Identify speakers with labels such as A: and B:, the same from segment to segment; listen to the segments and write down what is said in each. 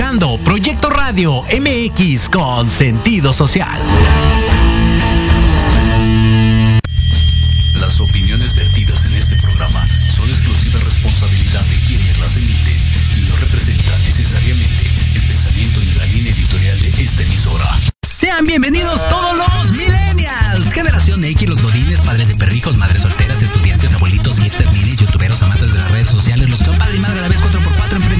A: escuchando Proyecto Radio MX con sentido social.
B: Las opiniones vertidas en este programa son exclusiva responsabilidad de quienes las emiten y no representan necesariamente el pensamiento ni la línea editorial de esta emisora.
A: Sean bienvenidos todos los millennials, generación X, los godines, padres de perrijos, madres solteras, estudiantes, abuelitos, hipsters, minis, youtuberos, amantes de las redes sociales, los compadres y madre a la vez 4x4, emprendedores,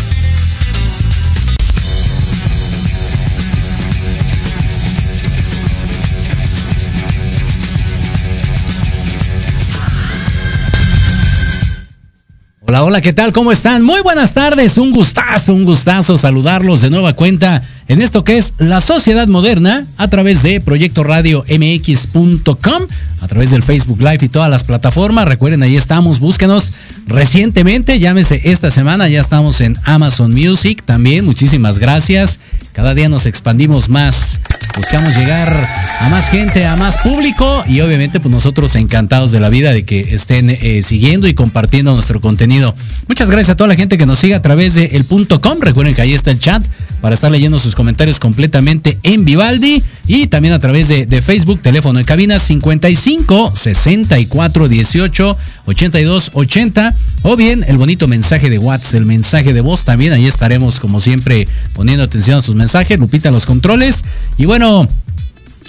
A: Hola, hola, ¿qué tal? ¿Cómo están? Muy buenas tardes, un gustazo, un gustazo saludarlos de nueva cuenta en esto que es la sociedad moderna a través de Proyecto Radio MX.com, a través del Facebook Live y todas las plataformas. Recuerden, ahí estamos, búsquenos recientemente, llámese esta semana, ya estamos en Amazon Music también. Muchísimas gracias. Cada día nos expandimos más. Buscamos llegar a más gente, a más público y obviamente pues nosotros encantados de la vida de que estén eh, siguiendo y compartiendo nuestro contenido. Muchas gracias a toda la gente que nos sigue a través de el punto com. Recuerden que ahí está el chat para estar leyendo sus comentarios completamente en Vivaldi y también a través de, de Facebook, teléfono en cabina 55 64 18 82 80 o bien el bonito mensaje de WhatsApp, el mensaje de voz también. Ahí estaremos como siempre poniendo atención a sus mensajes. Lupita los controles y bueno.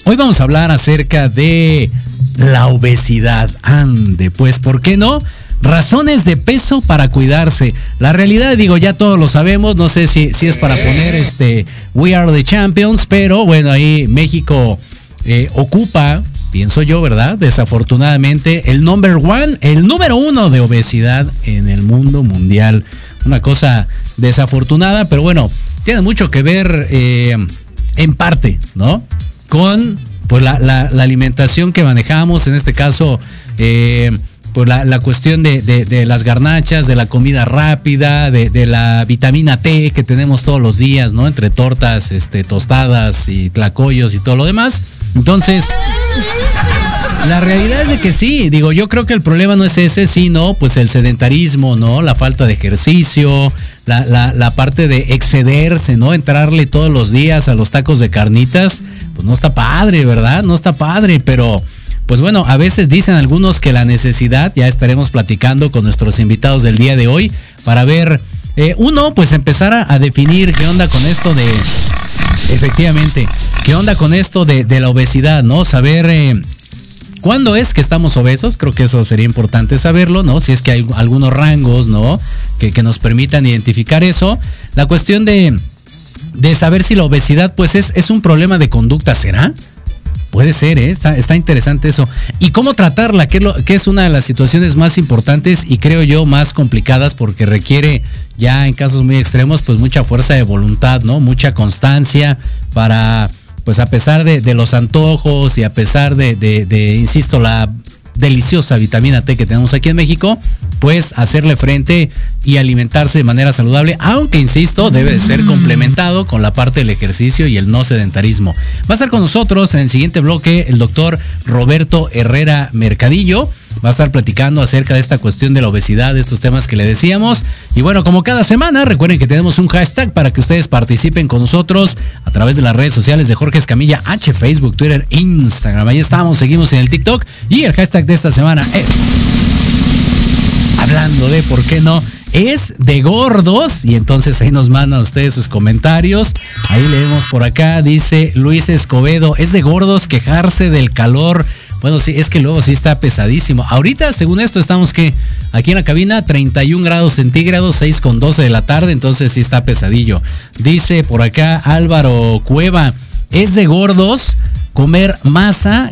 A: Hoy vamos a hablar acerca de la obesidad. Ande, pues, ¿por qué no? Razones de peso para cuidarse. La realidad, digo, ya todos lo sabemos. No sé si, si es para poner este We Are the Champions, pero bueno, ahí México eh, ocupa, pienso yo, ¿verdad? Desafortunadamente, el number one, el número uno de obesidad en el mundo mundial. Una cosa desafortunada, pero bueno, tiene mucho que ver eh, en parte, ¿no? Con pues la, alimentación que manejamos, en este caso, eh, pues la, cuestión de, las garnachas, de la comida rápida, de, de, la vitamina T que tenemos todos los días, ¿no? Entre tortas, este, tostadas y tlacoyos y todo lo demás. Entonces, la realidad es de que sí, digo, yo creo que el problema no es ese, sino pues el sedentarismo, ¿no? La falta de ejercicio, la, la, la parte de excederse, ¿no? Entrarle todos los días a los tacos de carnitas, pues no está padre, ¿verdad? No está padre, pero pues bueno, a veces dicen algunos que la necesidad, ya estaremos platicando con nuestros invitados del día de hoy, para ver, eh, uno, pues empezar a, definir qué onda con esto de, efectivamente, qué onda con esto de, de la obesidad, ¿no? Saber... Eh, ¿Cuándo es que estamos obesos? Creo que eso sería importante saberlo, ¿no? Si es que hay algunos rangos, ¿no? Que, nos permitan identificar eso. La cuestión de, de saber si la obesidad, pues es, es un problema de conducta, ¿será? Puede ser, ¿eh? está, está, interesante eso. ¿Y cómo tratarla? Que lo, que es una de las situaciones más importantes y creo yo más complicadas porque requiere ya en casos muy extremos pues mucha fuerza de voluntad, ¿no? Mucha constancia para pues a pesar de, de, los antojos y a pesar de, de, de, insisto, la deliciosa vitamina T que tenemos aquí en México, pues hacerle frente y alimentarse de manera saludable, aunque insisto, debe ser complementado con la parte del ejercicio y el no sedentarismo. Va a estar con nosotros en el siguiente bloque el doctor Roberto Herrera Mercadillo va a estar platicando acerca de esta cuestión de la obesidad, de estos temas que le decíamos. Y bueno, como cada semana, recuerden que tenemos un hashtag para que ustedes participen con nosotros a través de las redes sociales de Jorge Escamilla H, Facebook, Twitter, Instagram. Ahí estamos, seguimos en el TikTok. Y el hashtag de esta semana es... Hablando de por qué no es de gordos y entonces ahí nos mandan ustedes sus comentarios. Ahí leemos por acá, dice Luis Escobedo, es de gordos quejarse del calor bueno, sí, es que luego sí está pesadísimo. Ahorita, según esto, estamos que aquí en la cabina, 31 grados centígrados, 6 con 12 de la tarde, entonces sí está pesadillo. Dice por acá Álvaro Cueva, es de gordos comer masa,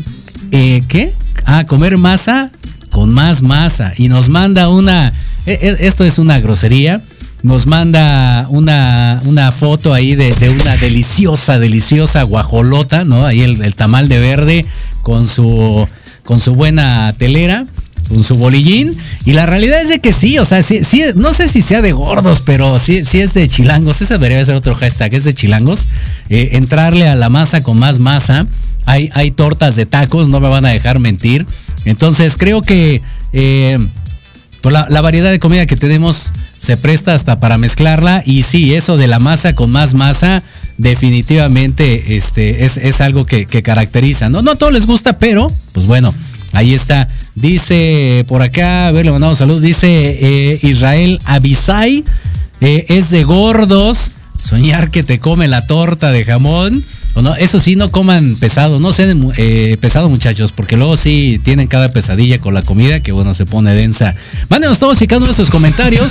A: eh, ¿qué? Ah, comer masa con más masa. Y nos manda una, esto es una grosería nos manda una, una foto ahí de, de, una deliciosa, deliciosa guajolota, ¿no? Ahí el, tamal de verde con su, con su buena telera. con su bolillín. Y la realidad es de que sí, o sea, sí, sí, no sé si sea de gordos, pero sí, sí es de chilangos. Ese debería ser otro hashtag, es de chilangos. Eh, entrarle a la masa con más masa. Hay, hay tortas de tacos, no me van a dejar mentir. Entonces creo que eh, pues la, variedad de comida que tenemos se presta hasta para mezclarla. Y sí, eso de la masa con más masa definitivamente este, es, es algo que, caracteriza. ¿no? no a todos les gusta, pero pues bueno, ahí está. Dice por acá, a ver, le mandamos salud, dice eh, Israel Abisai, eh, es de gordos, soñar que te come la torta de jamón. O no, eso sí, no coman pesado, no sean eh, pesado muchachos, porque luego sí tienen cada pesadilla con la comida que bueno, se pone densa. Mándenos todos y cada uno de sus comentarios.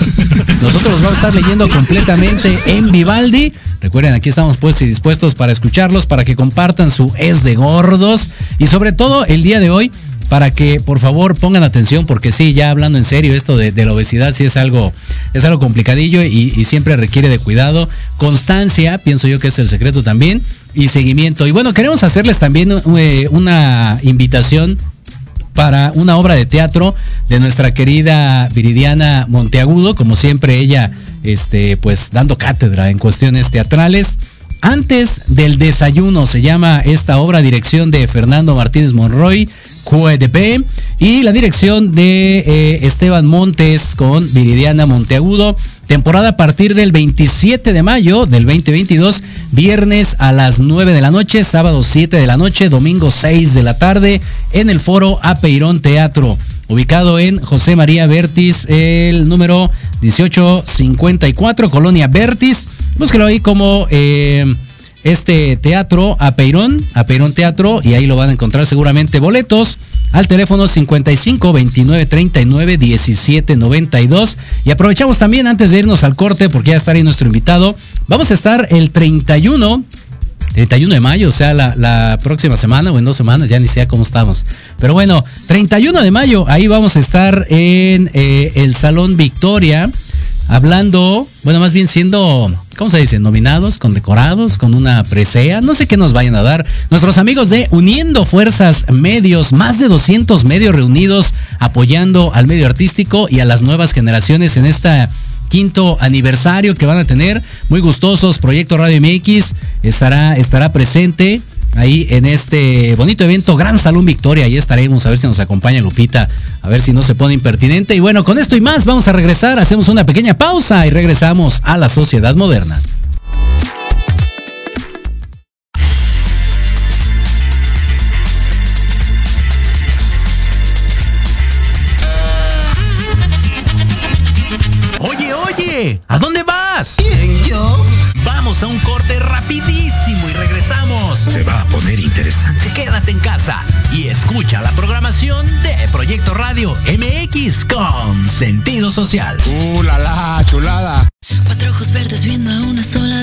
A: Nosotros los vamos a estar leyendo completamente en Vivaldi. Recuerden, aquí estamos pues y dispuestos para escucharlos, para que compartan su es de gordos. Y sobre todo el día de hoy, para que por favor pongan atención, porque sí, ya hablando en serio, esto de, la obesidad sí es algo, es algo complicadillo y, siempre requiere de cuidado. Constancia, pienso yo que es el secreto también, y seguimiento. Y bueno, queremos hacerles también eh, una invitación para una obra de teatro de nuestra querida Viridiana Monteagudo, como siempre ella, este, pues dando cátedra en cuestiones teatrales. Antes del desayuno se llama esta obra, dirección de Fernando Martínez Monroy, QEDP, y la dirección de eh, Esteban Montes con Viridiana Monteagudo. Temporada a partir del 27 de mayo del 2022, viernes a las 9 de la noche, sábado 7 de la noche, domingo 6 de la tarde, en el foro Apeirón Teatro, ubicado en José María Vertis, el número 1854, Colonia Vertis. Búsquelo ahí como eh, este teatro, Apeirón, Apeirón Teatro, y ahí lo van a encontrar seguramente boletos al teléfono 55 29 39 17 92. Y aprovechamos también antes de irnos al corte, porque ya estará ahí nuestro invitado. Vamos a estar el 31 31 de mayo, o sea, la, la, próxima semana o en dos semanas, ya ni sé cómo estamos. Pero bueno, 31 de mayo, ahí vamos a estar en eh, el Salón Victoria, hablando, bueno, más bien siendo, ¿cómo se dice? Nominados, condecorados, con una presea, no sé qué nos vayan a dar. Nuestros amigos de Uniendo Fuerzas Medios, más de 200 medios reunidos apoyando al medio artístico y a las nuevas generaciones en esta quinto aniversario que van a tener. Muy gustosos. Proyecto Radio MX estará, estará presente ahí en este bonito evento Gran Salón Victoria. Ahí estaremos a ver si nos acompaña Lupita, a ver si no se pone impertinente. Y bueno, con esto y más vamos a regresar. Hacemos una pequeña pausa y regresamos a la sociedad moderna.
B: ¿A dónde vas?
C: ¿Quién, yo?
B: Vamos a un corte rapidísimo y regresamos.
C: Se va a poner interesante.
B: Quédate en casa y escucha la programación de Proyecto Radio MX con sentido social.
C: ¡Uh, la, la chulada!
D: Cuatro ojos verdes viendo a una sola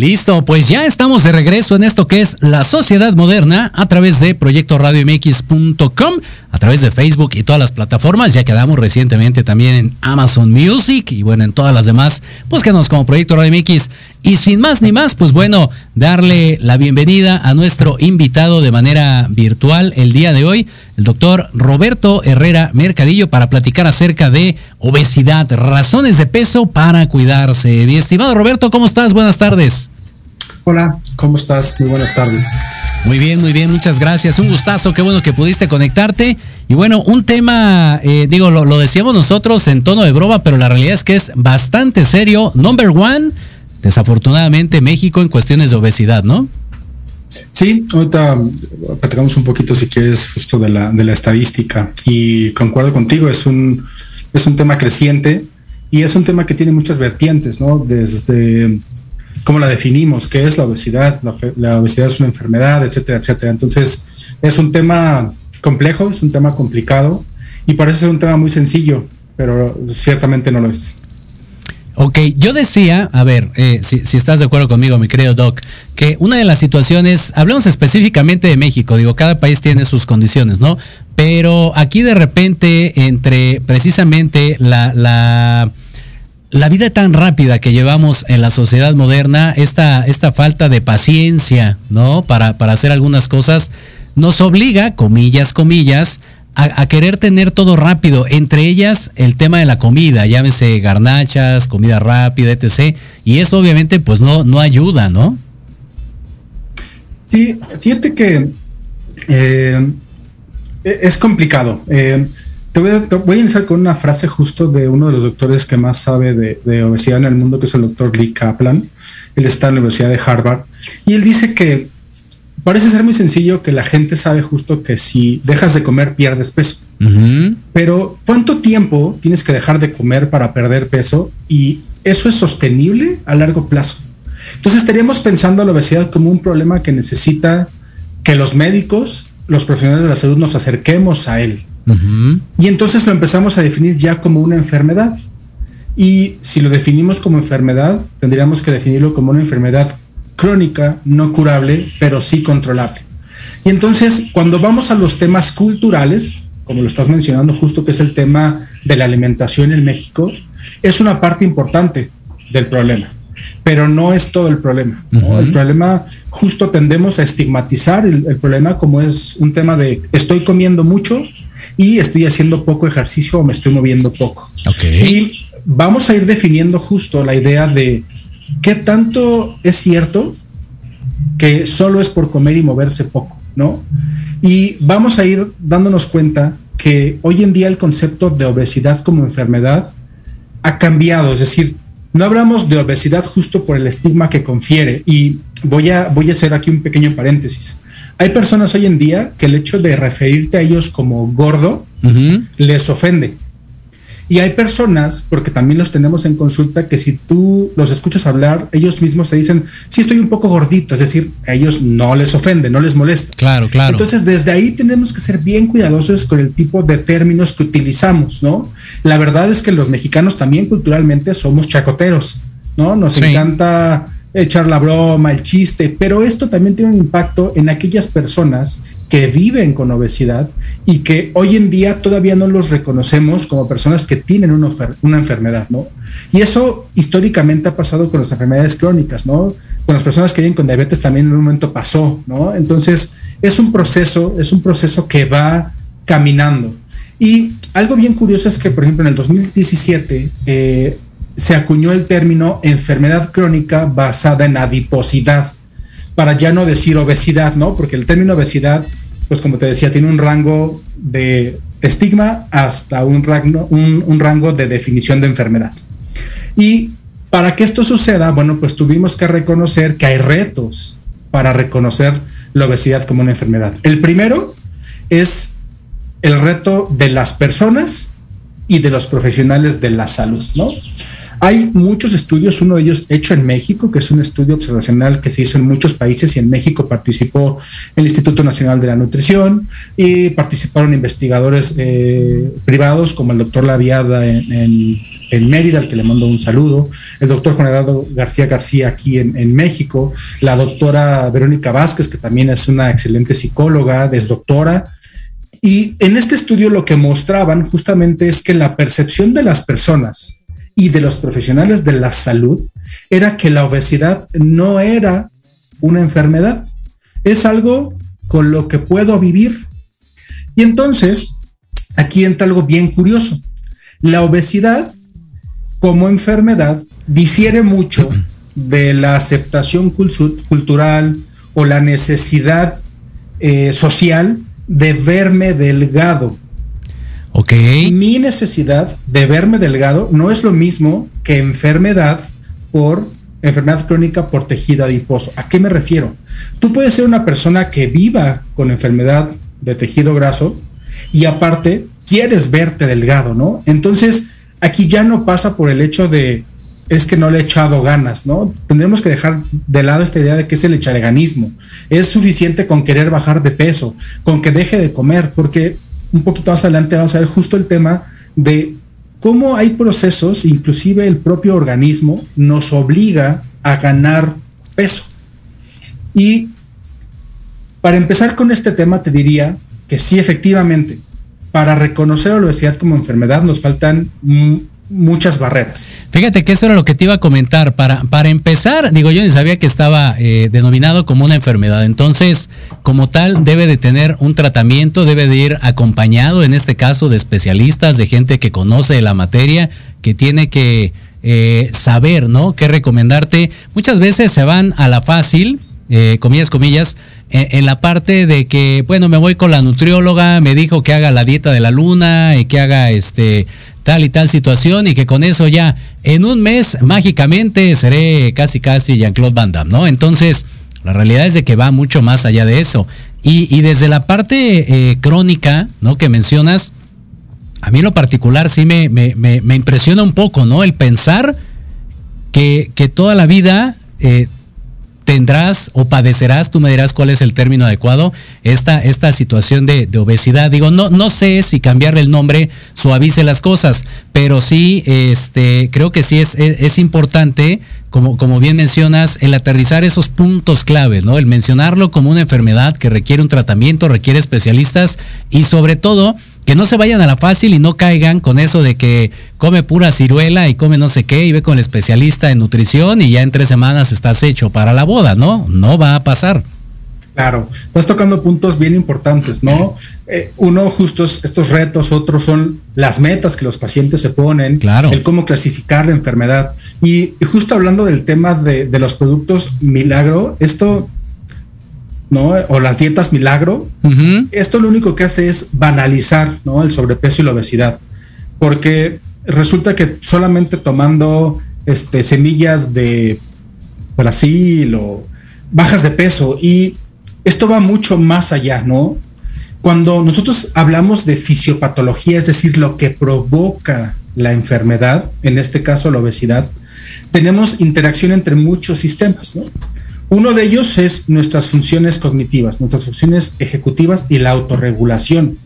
A: Listo, pues ya estamos de regreso en esto que es la sociedad moderna a través de Proyecto Radio MX.com, a través de Facebook y todas las plataformas. Ya quedamos recientemente también en Amazon Music y bueno, en todas las demás. Búsquenos como Proyecto Radio MX. Y sin más ni más, pues bueno, darle la bienvenida a nuestro invitado de manera virtual el día de hoy, el doctor Roberto Herrera Mercadillo, para platicar acerca de obesidad, razones de peso para cuidarse. Mi estimado Roberto, ¿cómo estás? Buenas tardes.
E: Hola, ¿cómo estás? Muy buenas tardes.
A: Muy bien, muy bien, muchas gracias. Un gustazo, qué bueno que pudiste conectarte. Y bueno, un tema, eh, digo, lo, lo, decíamos nosotros en tono de broma, pero la realidad es que es bastante serio. Number one, desafortunadamente, México en cuestiones de obesidad, ¿no?
E: Sí, ahorita platicamos un poquito, si quieres, justo de la, de la estadística. Y concuerdo contigo, es un, es un tema creciente y es un tema que tiene muchas vertientes, ¿no? Desde cómo la definimos, qué es la obesidad, la, obesidad es una enfermedad, etcétera, etcétera. Entonces, es un tema complejo, es un tema complicado y parece ser un tema muy sencillo, pero ciertamente no lo es.
A: Ok, yo decía, a ver, eh, si, estás de acuerdo conmigo, mi querido Doc, que una de las situaciones, hablamos específicamente de México, digo, cada país tiene sus condiciones, ¿no? Pero aquí de repente, entre precisamente la, la la vida tan rápida que llevamos en la sociedad moderna, esta, esta falta de paciencia, ¿no? Para, para hacer algunas cosas, nos obliga, comillas, comillas, a, querer tener todo rápido, entre ellas el tema de la comida, llámese garnachas, comida rápida, etc. Y eso obviamente pues no, no ayuda, ¿no?
E: Sí, fíjate que eh, es complicado. Eh, te voy, a, te voy, a, iniciar con una frase justo de uno de los doctores que más sabe de, de, obesidad en el mundo, que es el doctor Lee Kaplan. Él está en la Universidad de Harvard. Y él dice que parece ser muy sencillo que la gente sabe justo que si dejas de comer pierdes peso. Uh -huh. Pero ¿cuánto tiempo tienes que dejar de comer para perder peso? Y eso es sostenible a largo plazo. Entonces estaríamos pensando a la obesidad como un problema que necesita que los médicos, los profesionales de la salud nos acerquemos a él. Uh -huh. Y entonces lo empezamos a definir ya como una enfermedad. Y si lo definimos como enfermedad, tendríamos que definirlo como una enfermedad crónica, no curable, pero sí controlable. Y entonces, cuando vamos a los temas culturales, como lo estás mencionando justo, que es el tema de la alimentación en México, es una parte importante del problema, pero no es todo el problema. ¿no? Uh -huh. El problema, justo tendemos a estigmatizar el, el problema como es un tema de estoy comiendo mucho, y estoy haciendo poco ejercicio o me estoy moviendo poco.
A: Okay.
E: Y vamos a ir definiendo justo la idea de qué tanto es cierto que solo es por comer y moverse poco, ¿no? Y vamos a ir dándonos cuenta que hoy en día el concepto de obesidad como enfermedad ha cambiado, es decir, no hablamos de obesidad justo por el estigma que confiere y voy a, voy a hacer aquí un pequeño paréntesis. Hay personas hoy en día que el hecho de referirte a ellos como gordo uh -huh. les ofende. Y hay personas, porque también los tenemos en consulta, que si tú los escuchas hablar, ellos mismos te dicen, sí, estoy un poco gordito, es decir, a ellos no les ofende, no les molesta.
A: Claro, claro.
E: Entonces, desde ahí tenemos que ser bien cuidadosos con el tipo de términos que utilizamos, ¿no? La verdad es que los mexicanos también culturalmente somos chacoteros, ¿no? Nos sí. encanta echar la broma, el chiste, pero esto también tiene un impacto en aquellas personas que viven con obesidad y que hoy en día todavía no los reconocemos como personas que tienen una, una, enfermedad, ¿no? Y eso históricamente ha pasado con las enfermedades crónicas, ¿no? Con las personas que viven con diabetes también en un momento pasó, ¿no? Entonces, es un proceso, es un proceso que va caminando. Y algo bien curioso es que, por ejemplo, en el 2017, eh, se acuñó el término enfermedad crónica basada en adiposidad, para ya no decir obesidad, ¿no? Porque el término obesidad, pues como te decía, tiene un rango de estigma hasta un rango, un, rango de definición de enfermedad. Y para que esto suceda, bueno, pues tuvimos que reconocer que hay retos para reconocer la obesidad como una enfermedad. El primero es el reto de las personas y de los profesionales de la salud, ¿no? Hay muchos estudios, uno de ellos hecho en México, que es un estudio observacional que se hizo en muchos países y en México participó el Instituto Nacional de la Nutrición y participaron investigadores eh, privados como el doctor Laviada en, Mérida, al que le mando un saludo, el doctor Juan Eduardo García García aquí en, en México, la doctora Verónica Vázquez, que también es una excelente psicóloga, es doctora, y en este estudio lo que mostraban justamente es que la percepción de las personas y de los profesionales de la salud era que la obesidad no era una enfermedad, es algo con lo que puedo vivir. Y entonces, aquí entra algo bien curioso. La obesidad como enfermedad difiere mucho de la aceptación cultural o la necesidad eh, social de verme delgado.
A: Ok.
E: Mi necesidad de verme delgado no es lo mismo que enfermedad por enfermedad crónica por tejido adiposo. ¿A qué me refiero? Tú puedes ser una persona que viva con enfermedad de tejido graso y aparte quieres verte delgado, ¿no? Entonces, aquí ya no pasa por el hecho de es que no le he echado ganas, ¿no? Tendremos que dejar de lado esta idea de que es el echareganismo. Es suficiente con querer bajar de peso, con que deje de comer, porque un poquito más adelante vamos a ver justo el tema de cómo hay procesos, inclusive el propio organismo nos obliga a ganar peso. Y para empezar con este tema te diría que sí, efectivamente, para reconocer la obesidad como enfermedad nos faltan muchas barreras.
A: Fíjate que eso era lo que te iba a comentar. Para, para empezar, digo, yo ni sabía que estaba eh, denominado como una enfermedad. Entonces, como tal, debe de tener un tratamiento, debe de ir acompañado, en este caso, de especialistas, de gente que conoce la materia, que tiene que eh, saber, ¿no? Qué recomendarte. Muchas veces se van a la fácil, eh, comillas, comillas, en, la parte de que, bueno, me voy con la nutrióloga, me dijo que haga la dieta de la luna y que haga este tal y tal situación y que con eso ya en un mes mágicamente seré casi casi Jean-Claude Van Damme, ¿no? Entonces, la realidad es de que va mucho más allá de eso. Y, desde la parte eh, crónica, ¿no? Que mencionas, a mí lo particular sí me, me, impresiona un poco, ¿no? El pensar que, que toda la vida eh, tendrás o padecerás, tú me dirás cuál es el término adecuado, esta, esta situación de, obesidad. Digo, no, no sé si cambiarle el nombre suavice las cosas, pero sí, este, creo que sí es, es, importante, como, como bien mencionas, el aterrizar esos puntos claves, ¿no? El mencionarlo como una enfermedad que requiere un tratamiento, requiere especialistas y sobre todo, que no se vayan a la fácil y no caigan con eso de que come pura ciruela y come no sé qué y ve con el especialista en nutrición y ya en tres semanas estás hecho para la boda, ¿no? No va a pasar.
E: Claro, estás tocando puntos bien importantes, ¿no? Eh, uno, justo estos retos, otros son las metas que los pacientes se ponen,
A: claro.
E: el cómo clasificar la enfermedad. Y, justo hablando del tema de, de, los productos milagro, esto ¿no? O las dietas milagro. Esto lo único que hace es banalizar, ¿no? El sobrepeso y la obesidad. Porque resulta que solamente tomando este, semillas de Brasil o bajas de peso y esto va mucho más allá, ¿no? Cuando nosotros hablamos de fisiopatología, es decir, lo que provoca la enfermedad, en este caso la obesidad, tenemos interacción entre muchos sistemas, ¿no? Uno de ellos es nuestras funciones cognitivas, nuestras funciones ejecutivas y la autorregulación,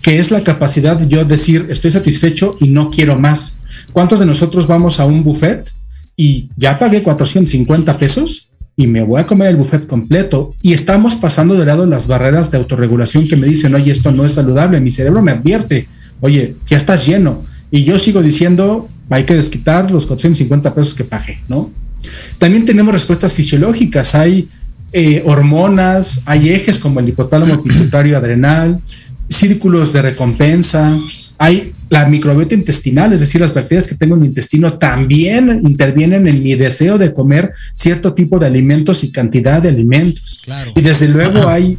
E: que es la capacidad de yo decir estoy satisfecho y no quiero más. ¿Cuántos de nosotros vamos a un buffet y ya pagué 450 pesos y me voy a comer el buffet completo y estamos pasando de lado las barreras de autorregulación que me dicen, oye, esto no es saludable, mi cerebro me advierte, oye, ya estás lleno. Y yo sigo diciendo, hay que desquitar los 450 pesos que pagué, ¿no? También tenemos respuestas fisiológicas, hay eh, hormonas, hay ejes como el hipotálamo pituitario adrenal, círculos de recompensa, hay la microbiota intestinal, es decir, las bacterias que tengo en mi intestino también intervienen en mi deseo de comer cierto tipo de alimentos y cantidad de alimentos. Y desde luego hay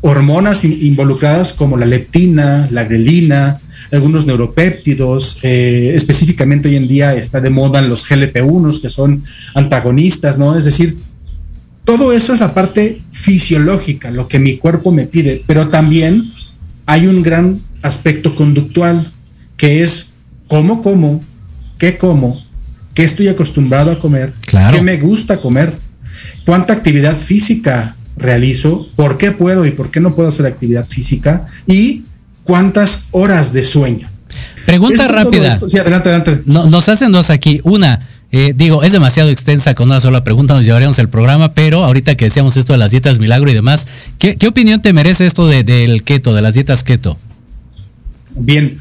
E: hormonas involucradas como la leptina, la grelina, algunos neuropéptidos, eh, específicamente hoy en día está de moda los GLP-1, que son antagonistas, ¿no? Es decir, todo eso es la parte fisiológica, lo que mi cuerpo me pide, pero también hay un gran aspecto conductual, que es cómo como, qué como, qué estoy acostumbrado a comer,
A: Claro.
E: qué me gusta comer, cuánta actividad física realizo, por qué puedo y por qué no puedo hacer actividad física y cuántas horas de sueño.
A: Pregunta
E: Esto,
A: rápida.
E: sí, adelante, adelante.
A: No- nos hacen dos aquí. Una, eh, digo, es demasiado extensa con una sola pregunta, nos llevaríamos el programa, pero ahorita que decíamos esto de las dietas milagro y demás, ¿qué, qué opinión te merece esto de- del keto, de las dietas keto?
E: Bien.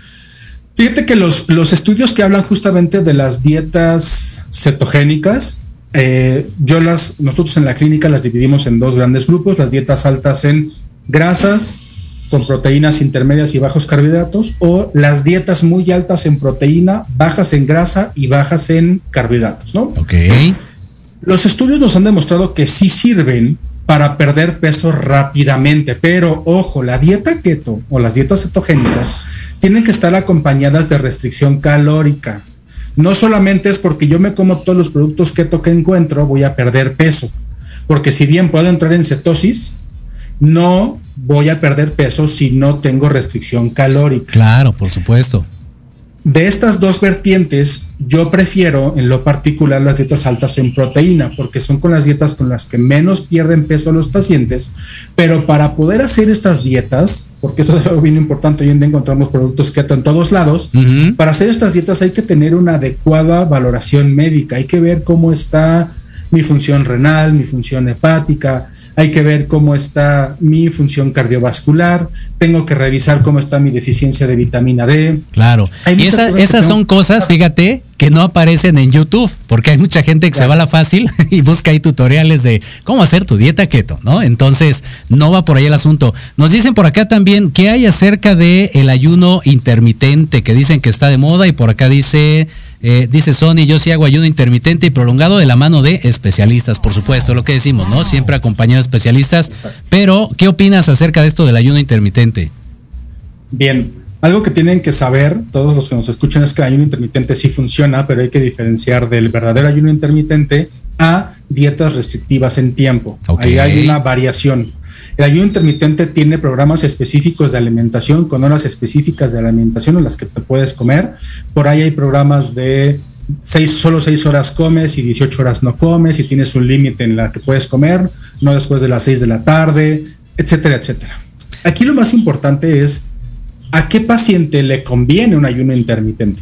E: Fíjate que los, los estudios que hablan justamente de las dietas cetogénicas, eh, yo las, nosotros en la clínica las dividimos en dos grandes grupos, las dietas altas en grasas, con proteínas intermedias y bajos carbohidratos, o las dietas muy altas en proteína, bajas en grasa y bajas en carbohidratos, ¿no?
A: Ok.
E: Los estudios nos han demostrado que sí sirven para perder peso rápidamente, pero ojo, la dieta keto o las dietas cetogénicas tienen que estar acompañadas de restricción calórica. No solamente es porque yo me como todos los productos keto que encuentro, voy a perder peso, porque si bien puedo entrar en cetosis, no voy a perder peso si no tengo restricción calórica.
A: Claro, por supuesto.
E: De estas dos vertientes, yo prefiero en lo particular las dietas altas en proteína, porque son con las dietas con las que menos pierden peso los pacientes, pero para poder hacer estas dietas, porque eso es algo bien importante, hoy en día encontramos productos keto en todos lados, para hacer estas dietas hay que tener una adecuada valoración médica, hay que ver cómo está mi función renal, mi función hepática, hay que ver cómo está mi función cardiovascular, tengo que revisar cómo está mi deficiencia de vitamina D,
A: Claro.
E: Hay
A: Y esa- esas son cosas, fíjate, que no aparecen en YouTube, porque hay mucha gente que se va a la fácil y busca ahí tutoriales de cómo hacer tu dieta keto, ¿no? Entonces, no va por ahí el asunto. Nos dicen por acá también qué hay acerca de el ayuno intermitente, que dicen que está de moda y por acá dice eh, dice Sony, yo sí hago ayuno intermitente y prolongado de la mano de especialistas, por supuesto, lo que decimos, ¿no? Siempre acompañado de especialistas. Pero, ¿qué opinas acerca de esto del ayuno intermitente?
E: Bien, algo que tienen que saber todos los que nos escuchan es que el ayuno intermitente sí funciona, pero hay que diferenciar del verdadero ayuno intermitente a dietas restrictivas en tiempo. Ahí hay una variación. El ayuno intermitente tiene programas específicos de alimentación con horas específicas de alimentación en las que te puedes comer. Por ahí hay programas de seis, solo 6 horas comes y 18 horas no comes y tienes un límite en la que puedes comer, no después de las 6 de la tarde, etcétera, etcétera. Aquí lo más importante es a qué paciente le conviene un ayuno intermitente.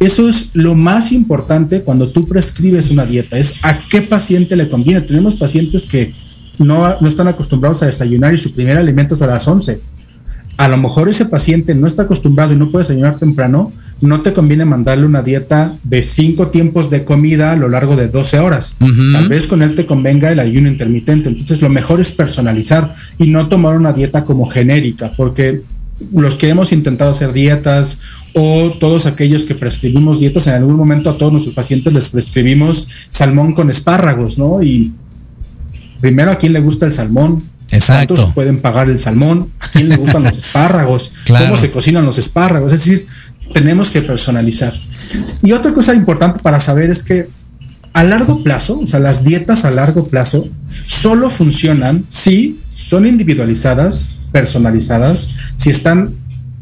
E: Eso es lo más importante cuando tú prescribes una dieta, es a qué paciente le conviene. Tenemos pacientes que no, no están acostumbrados a desayunar y su primer alimento es a las 11. A lo mejor ese paciente no está acostumbrado y no puede desayunar temprano, no te conviene mandarle una dieta de cinco tiempos de comida a lo largo de 12 horas. Tal vez con él te convenga el ayuno intermitente. Entonces lo mejor es personalizar y no tomar una dieta como genérica, porque los que hemos intentado hacer dietas o todos aquellos que prescribimos dietas, en algún momento a todos nuestros pacientes les prescribimos salmón con espárragos, ¿no? Y primero a quién le gusta el salmón.
A: Exacto.
E: ¿Cuántos pueden pagar el salmón? ¿A quién le gustan los espárragos?
A: Claro.
E: ¿Cómo se cocinan los espárragos? Es decir, tenemos que personalizar. Y otra cosa importante para saber es que a largo plazo, o sea, las dietas a largo plazo solo funcionan si son individualizadas, personalizadas, si están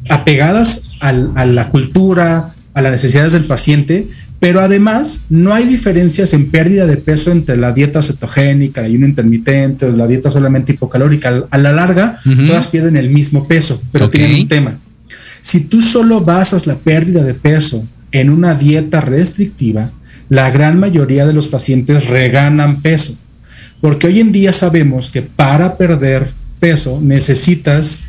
E: apegadas al- a la cultura, a las necesidades del paciente, pero además no hay diferencias en pérdida de peso entre la dieta cetogénica, el ayuno intermitente o la dieta solamente hipocalórica. A la larga, todas pierden el mismo peso, pero tienen un tema. Si tú solo basas la pérdida de peso en una dieta restrictiva, la gran mayoría de los pacientes reganan peso. Porque hoy en día sabemos que para perder peso necesitas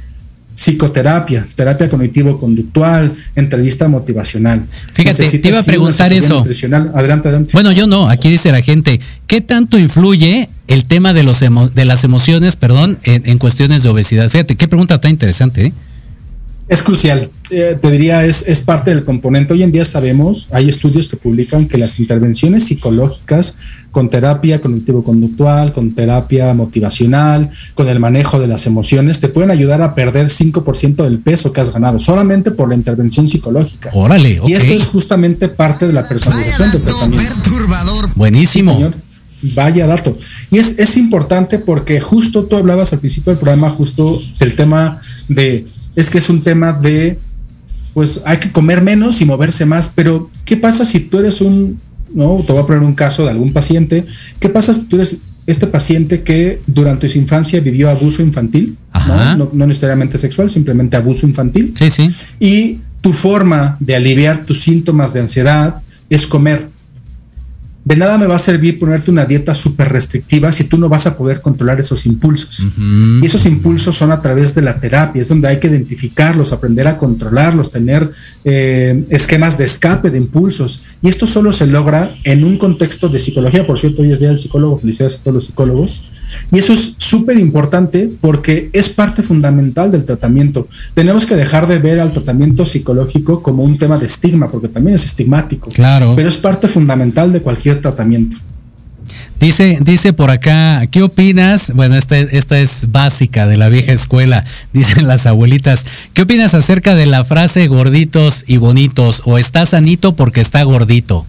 E: psicoterapia, terapia cognitivo-conductual, entrevista motivacional.
A: Fíjate,
E: Necesitas
A: te iba a preguntar eso.
E: nutricional. Adelante, adelante.
A: Bueno, yo no, aquí dice la gente, ¿qué tanto influye el tema de, los emo- de las emociones, perdón, en, en cuestiones de obesidad? Fíjate, qué pregunta tan interesante. ¿eh?
E: Es crucial, Eh, te diría, es, es parte del componente. Hoy en día sabemos, hay estudios que publican que las intervenciones psicológicas con terapia cognitivo-conductual, con terapia motivacional, con el manejo de las emociones, te pueden ayudar a perder 5% del peso que has ganado, solamente por la intervención psicológica.
A: Órale, ok.
E: Y esto es justamente parte de la personalización del tratamiento.
C: perturbador.
A: Buenísimo.
E: Sí, señor. Vaya dato. Y es, es importante porque justo tú hablabas al principio del programa justo del tema de, es que es un tema de, pues hay que comer menos y moverse más, pero ¿qué pasa si tú eres un, ¿no? Te voy a poner un caso de algún paciente. ¿Qué pasa si tú eres este paciente que durante su infancia vivió abuso infantil? ¿no? No, necesariamente sexual, simplemente abuso infantil.
A: Sí, sí.
E: Y tu forma de aliviar tus síntomas de ansiedad es comer de nada me va a servir ponerte una dieta súper restrictiva si tú no vas a poder controlar esos impulsos. Y esos impulsos son a través de la terapia, es donde hay que identificarlos, aprender a controlarlos, tener eh, esquemas de escape de impulsos. Y esto solo se logra en un contexto de psicología. Por cierto, hoy es día del psicólogo, felicidades a todos los psicólogos. Y eso es súper importante porque es parte fundamental del tratamiento. Tenemos que dejar de ver al tratamiento psicológico como un tema de estigma, porque también es estigmático.
A: Claro.
E: Pero es parte fundamental de cualquier tratamiento.
A: Dice, dice por acá, ¿qué opinas? Bueno, esta, esta es básica de la vieja escuela, dicen las abuelitas. ¿Qué opinas acerca de la frase gorditos y bonitos? ¿O está sanito porque está gordito?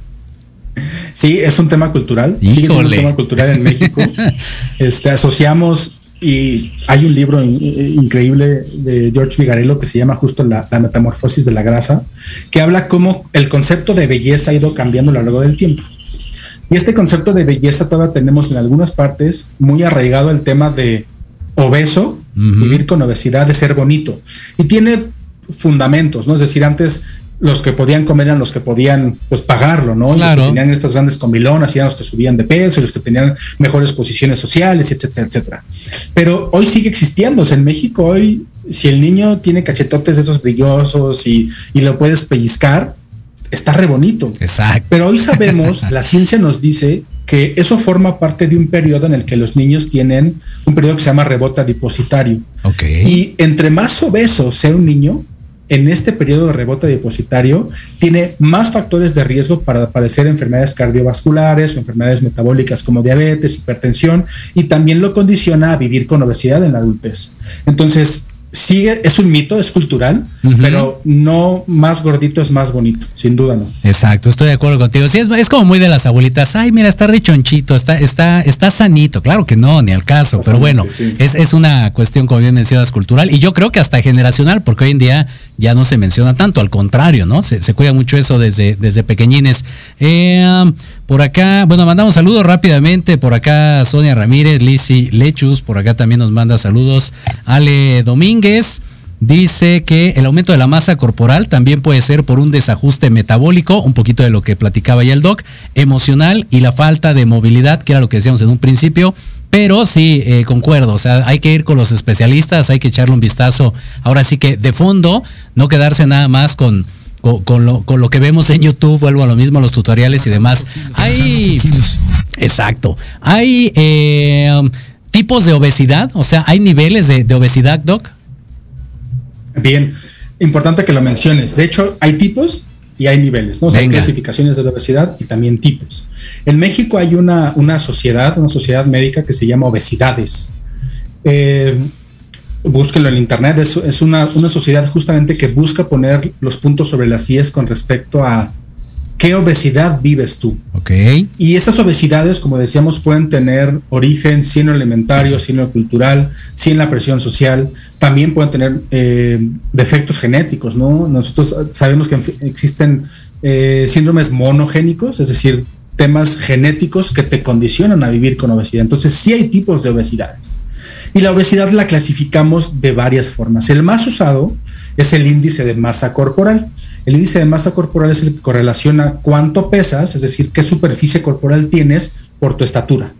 E: Sí, es un tema cultural. Sí, es un tema cultural en México. este, asociamos y hay un libro increíble de George Vigarello que se llama justo la, metamorfosis de la grasa, que habla cómo el concepto de belleza ha ido cambiando a lo largo del tiempo. Y este concepto de belleza todavía tenemos en algunas partes muy arraigado el tema de obeso, vivir con obesidad, de ser bonito. Y tiene fundamentos, ¿no? Es decir, antes los que podían comer eran los que podían pues pagarlo, ¿no? Los que tenían estas grandes comilonas eran los que subían de peso, los que tenían mejores posiciones sociales, etcétera, etcétera. Pero hoy sigue existiendo. O sea, en México hoy, si el niño tiene cachetotes esos brillosos y, y lo puedes pellizcar, está re bonito.
A: Exacto.
E: Pero hoy sabemos, la ciencia nos dice que eso forma parte de un periodo en el que los niños tienen un periodo que se llama rebota depositario.
A: Ok.
E: Y entre más obeso sea un niño, en este periodo de rebote depositario tiene más factores de riesgo para padecer enfermedades cardiovasculares o enfermedades metabólicas como diabetes, hipertensión y también lo condiciona a vivir con obesidad en la adultez. Entonces, sigue, es un mito, es cultural, pero no más gordito es más bonito, sin duda no.
A: Exacto, estoy de acuerdo contigo. Sí, es, como muy de las abuelitas, ay, mira, está rechonchito, está, está, está sanito. Claro que no, ni al caso, pero bueno, es, es una cuestión, como bien mencionas, cultural, y yo creo que hasta generacional, porque hoy en día ya no se menciona tanto, al contrario, ¿no? Se, se cuida mucho eso desde, desde pequeñines. Eh, por acá, bueno, mandamos saludos rápidamente. Por acá Sonia Ramírez, Lisi Lechus, por acá también nos manda saludos. Ale Domínguez dice que el aumento de la masa corporal también puede ser por un desajuste metabólico, un poquito de lo que platicaba ya el doc, emocional y la falta de movilidad, que era lo que decíamos en un principio. Pero sí, eh, concuerdo, o sea, hay que ir con los especialistas, hay que echarle un vistazo. Ahora sí que de fondo, no quedarse nada más con con, lo, con lo que vemos en YouTube, vuelvo a lo mismo, los tutoriales y demás. Hay. Exacto. Hay eh, tipos de obesidad, o sea, hay niveles de, obesidad, Doc.
E: Bien, importante que lo menciones. De hecho, hay tipos y hay niveles, ¿no? hay clasificaciones de la obesidad y también tipos. En México hay una, una sociedad, una sociedad médica que se llama Obesidades. Eh, búsquenlo en internet, es, es una, una, sociedad justamente que busca poner los puntos sobre las IES con respecto a qué obesidad vives tú.
A: Ok.
E: Y esas obesidades, como decíamos, pueden tener origen si en lo alimentario, si en lo cultural, si en la presión social, también pueden tener eh, defectos genéticos, ¿no? Nosotros sabemos que existen eh, síndromes monogénicos, es decir, temas genéticos que te condicionan a vivir con obesidad. Entonces, sí hay tipos de obesidades. Y la obesidad la clasificamos de varias formas. El más usado es el índice de masa corporal. El índice de masa corporal es el que correlaciona cuánto pesas, es decir, qué superficie corporal tienes por tu estatura.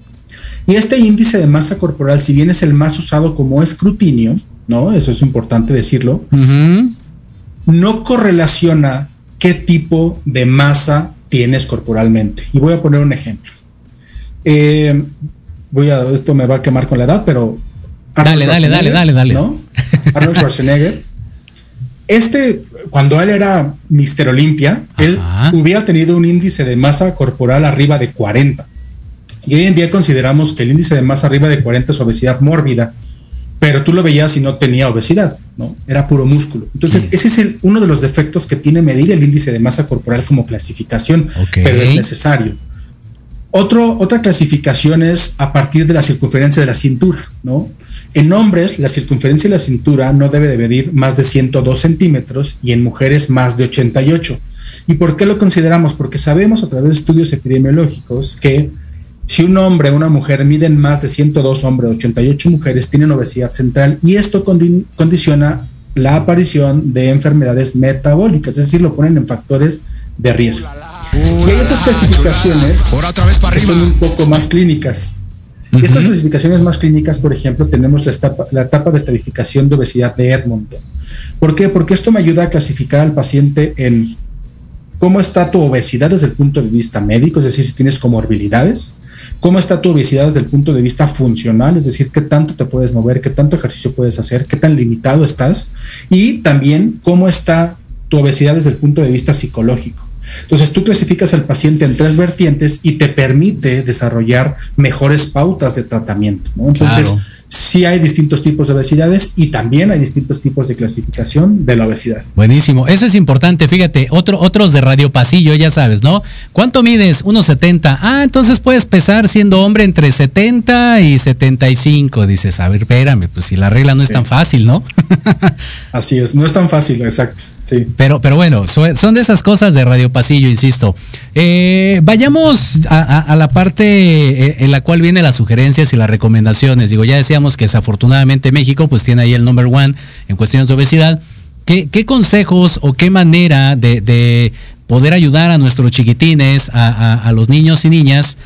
E: Y este índice de masa corporal, si bien es el más usado como escrutinio, ¿no? Eso es importante decirlo, no correlaciona qué tipo de masa tienes corporalmente. Y voy a poner un ejemplo. Eh, voy a, esto me va a quemar con la edad, pero
A: dale, dale, dale, dale, dale.
E: ¿no? Arnold Schwarzenegger. Este, cuando él era Mister Olimpia, él hubiera tenido un índice de masa corporal arriba de 40. Y hoy en día consideramos que el índice de masa arriba de 40 es obesidad mórbida, pero tú lo veías y no tenía obesidad, ¿no? Era puro músculo. Entonces, ese es el, uno de los defectos que tiene medir el índice de masa corporal como clasificación, pero es necesario. Otro, otra clasificación es a partir de la circunferencia de la cintura, ¿no? En hombres, la circunferencia de la cintura no debe de medir más de 102 centímetros y en mujeres más de 88. ¿Y por qué lo consideramos? Porque sabemos a través de estudios epidemiológicos que si un hombre o una mujer miden más de 102 hombres, 88 mujeres, tienen obesidad central y esto condiciona la aparición de enfermedades metabólicas, es decir, lo ponen en factores de riesgo. Y hay otras clasificaciones que son un poco más clínicas. Estas clasificaciones más clínicas, por ejemplo, tenemos la etapa, la etapa de estadificación de obesidad de Edmonton. ¿Por qué? Porque esto me ayuda a clasificar al paciente en cómo está tu obesidad desde el punto de vista médico, es decir, si tienes comorbilidades, cómo está tu obesidad desde el punto de vista funcional, es decir, qué tanto te puedes mover, qué tanto ejercicio puedes hacer, qué tan limitado estás, y también cómo está tu obesidad desde el punto de vista psicológico. Entonces tú clasificas al paciente en tres vertientes y te permite desarrollar mejores pautas de tratamiento. Entonces, sí hay distintos tipos de obesidades y también hay distintos tipos de clasificación de la obesidad.
A: Buenísimo, eso es importante, fíjate, otro, otros de radio pasillo, ya sabes, ¿no? ¿Cuánto mides? 1,70. Ah, entonces puedes pesar siendo hombre entre 70 y 75. Dices, a ver, espérame, pues si la regla no es tan fácil, ¿no?
E: Así es, no es tan fácil, exacto.
A: Pero, pero bueno, son de esas cosas de Radio Pasillo, insisto. Eh, vayamos a, la parte eh, en la cual vienen las sugerencias y las recomendaciones. Digo, ya decíamos que desafortunadamente México pues tiene ahí el number one en cuestiones de obesidad. ¿Qué, consejos o qué manera de, poder ayudar a nuestros chiquitines, a, los niños y niñas,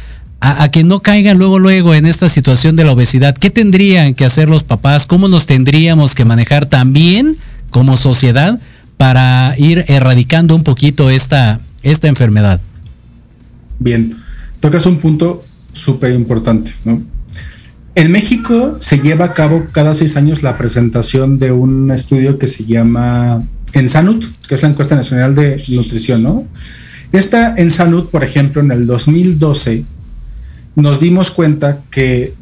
A: a, que no caigan luego, luego en esta situación de la obesidad? ¿Qué tendrían que hacer los papás? ¿Cómo nos tendríamos que manejar también como sociedad? Para ir erradicando un poquito esta, esta enfermedad?
E: Bien, tocas un punto súper importante, ¿no? En México se lleva a cabo cada seis años la presentación de un estudio que se llama Ensanut, que es la encuesta nacional de nutrición, ¿no? Esta Ensanut, por ejemplo, en el 2012 nos dimos cuenta que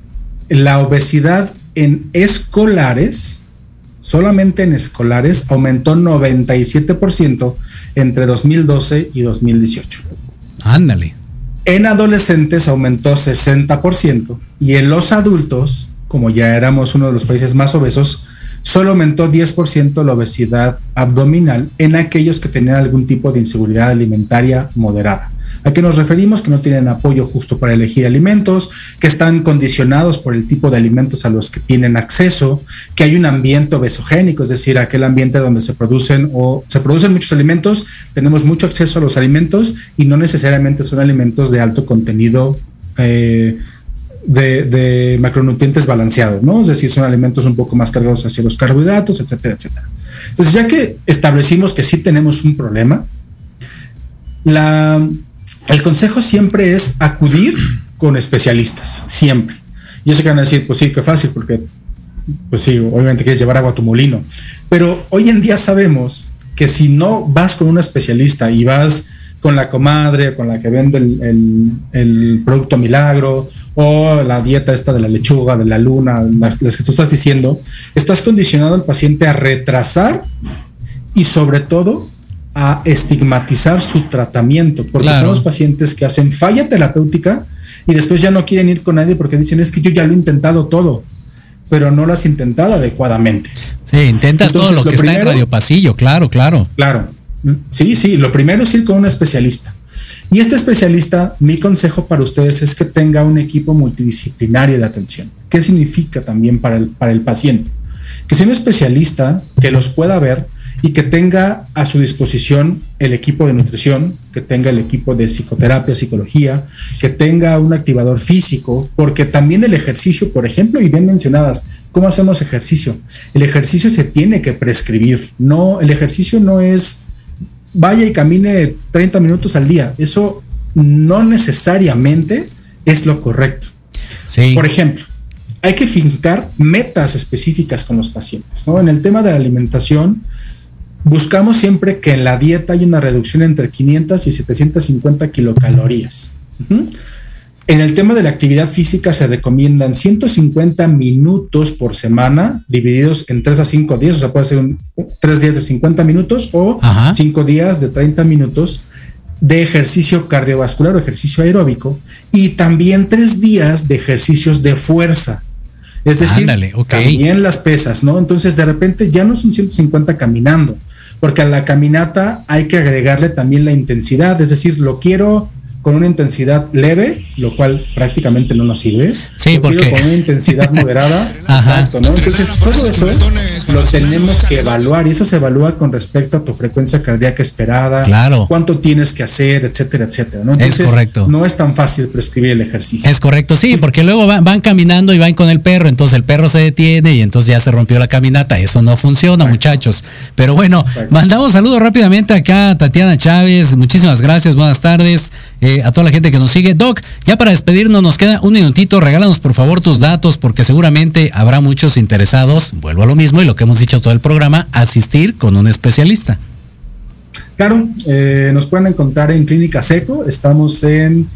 E: la obesidad en escolares solamente en escolares aumentó 97% entre 2012 y 2018.
A: Ándale.
E: En adolescentes aumentó 60% y en los adultos, como ya éramos uno de los países más obesos, solo aumentó 10% la obesidad abdominal en aquellos que tenían algún tipo de inseguridad alimentaria moderada. ¿A qué nos referimos? Que no tienen apoyo justo para elegir alimentos, que están condicionados por el tipo de alimentos a los que tienen acceso, que hay un ambiente obesogénico, es decir, aquel ambiente donde se producen o se producen muchos alimentos, tenemos mucho acceso a los alimentos y no necesariamente son alimentos de alto contenido. Eh, de, macronutrientes balanceados, ¿no? Es decir, son alimentos un poco más cargados hacia los carbohidratos, etcétera, etcétera. Entonces, ya que establecimos que sí tenemos un problema, la, el consejo siempre es acudir con especialistas, siempre. Y eso que van a decir, pues sí, qué fácil, porque, pues sí, obviamente quieres llevar agua a tu molino. Pero hoy en día sabemos que si no vas con un especialista y vas con la comadre, con la que vende el, producto milagro, o la dieta esta de la lechuga, de la luna, las, las, que tú estás diciendo, estás condicionado al paciente a retrasar y sobre todo a estigmatizar su tratamiento, porque son los pacientes que hacen falla terapéutica y después ya no quieren ir con nadie porque dicen es que yo ya lo he intentado todo, pero no lo has intentado adecuadamente.
A: Sí, intentas todo lo, que está en radio pasillo, claro, claro.
E: Claro. Sí, sí, lo primero es ir con un especialista. Y este especialista, mi consejo para ustedes es que tenga un equipo multidisciplinario de atención. ¿Qué significa también para el, para el paciente? Que sea un especialista que los pueda ver y que tenga a su disposición el equipo de nutrición, que tenga el equipo de psicoterapia, psicología, que tenga un activador físico, porque también el ejercicio, por ejemplo, y bien mencionadas, ¿cómo hacemos ejercicio? El ejercicio se tiene que prescribir, no, el ejercicio no es vaya y camine 30 minutos al día, eso no necesariamente es lo correcto. Por ejemplo, hay que fincar metas específicas con los pacientes, ¿no? En el tema de la alimentación, buscamos siempre que en la dieta hay una reducción entre 500 y 750 kilocalorías. En el tema de la actividad física se recomiendan 150 minutos por semana, divididos en 3 a 5 días, o sea, puede ser un, 3 días de 50 minutos o 5 días de 30 minutos de ejercicio cardiovascular o ejercicio aeróbico y también 3 días de ejercicios de fuerza. Es decir, también las pesas, ¿no? Entonces de repente ya no son 150 caminando, porque a la caminata hay que agregarle también la intensidad, es decir, lo quiero con una intensidad leve, lo cual prácticamente no nos sirve.
A: Sí, porque
E: con una intensidad moderada. exacto, ¿no? Entonces, todo eso lo tenemos que evaluar y eso se evalúa con respecto a tu frecuencia cardíaca esperada,
A: claro.
E: cuánto tienes que hacer, etcétera, etcétera. ¿no?
A: es correcto.
E: No es tan fácil prescribir el ejercicio.
A: Es correcto, sí, porque luego van, caminando y van con el perro, entonces el perro se detiene y entonces ya se rompió la caminata. Eso no funciona, muchachos. Pero bueno, mandamos saludos rápidamente acá a Tatiana Chávez. Muchísimas gracias, buenas tardes. Eh, a toda la gente que nos sigue. Doc, ya para despedirnos nos queda un minutito, regálanos por favor tus datos porque seguramente habrá muchos interesados, vuelvo a lo mismo y lo que hemos dicho todo el programa, asistir con un especialista.
E: Claro, eh, nos pueden encontrar en Clínica Seco, estamos en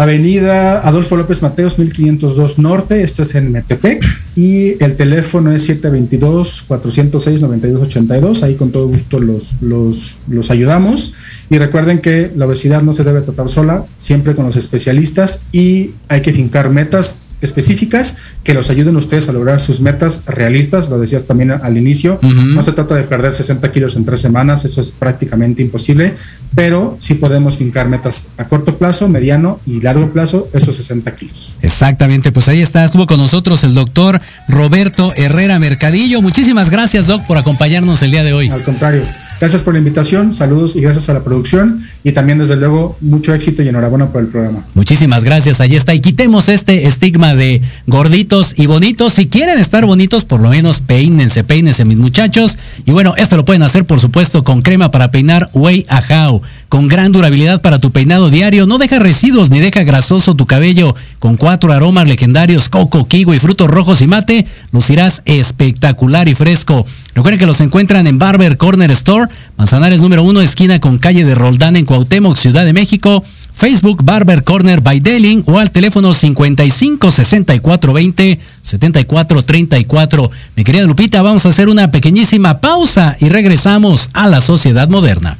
E: Avenida Adolfo López Mateos, 1502 Norte, esto es en Metepec, y el teléfono es 722-406-9282, ahí con todo gusto los, los, los ayudamos. Y recuerden que la obesidad no se debe tratar sola, siempre con los especialistas y hay que fincar metas específicas que los ayuden ustedes a lograr sus metas realistas, lo decías también al inicio, no se trata de perder 60 kilos en tres semanas, eso es prácticamente imposible, pero sí podemos fincar metas a corto plazo, mediano y largo plazo, esos 60 kilos.
A: Exactamente, pues ahí está, estuvo con nosotros el doctor Roberto Herrera Mercadillo, muchísimas gracias Doc por acompañarnos el día de hoy.
E: Al contrario. Gracias por la invitación, saludos y gracias a la producción y también desde luego mucho éxito y enhorabuena por el programa.
A: Muchísimas gracias, ahí está. Y quitemos este estigma de gorditos y bonitos. Si quieren estar bonitos, por lo menos peínense, peínense mis muchachos. Y bueno, esto lo pueden hacer por supuesto con crema para peinar Way Ajao con gran durabilidad para tu peinado diario. No deja residuos ni deja grasoso tu cabello. Con cuatro aromas legendarios, coco, kiwi, frutos rojos y mate, lucirás espectacular y fresco. Recuerden que los encuentran en Barber Corner Store, Manzanares número uno, esquina con calle de Roldán en Cuauhtémoc, Ciudad de México. Facebook Barber Corner by Deling o al teléfono 55 64 20 74 34. Mi querida Lupita, vamos a hacer una pequeñísima pausa y regresamos a la sociedad moderna.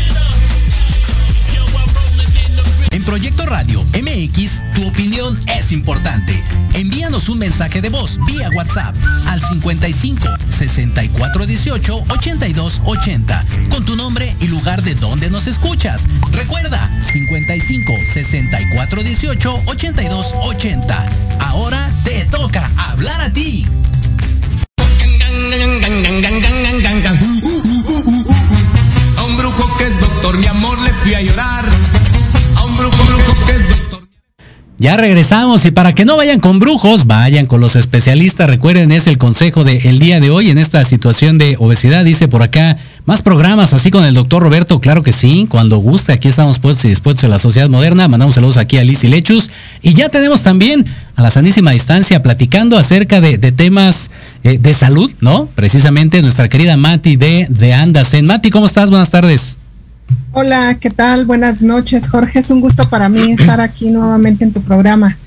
B: En Proyecto Radio MX, tu opinión es importante. Envíanos un mensaje de voz vía WhatsApp al 55 64 18 82 80 con tu nombre y lugar de donde nos escuchas. Recuerda 55 64 18 82 80. Ahora te toca hablar a ti.
C: A un brujo que es doctor, mi amor, le fui a llorar
A: ya regresamos y para que no vayan con brujos, vayan con los especialistas. Recuerden, es el consejo del día de hoy en esta situación de obesidad. Dice por acá, más programas así con el doctor Roberto, claro que sí, cuando guste. Aquí estamos puestos y dispuestos en la sociedad moderna. Mandamos saludos aquí a Liz y Lechus. Y ya tenemos también a la sanísima distancia platicando acerca de, temas eh, de salud, ¿no? Precisamente nuestra querida Mati de, de Andasen. Mati, ¿cómo estás? Buenas tardes.
F: Hola, ¿qué tal? Buenas noches, Jorge. Es un gusto para mí estar aquí nuevamente en tu programa.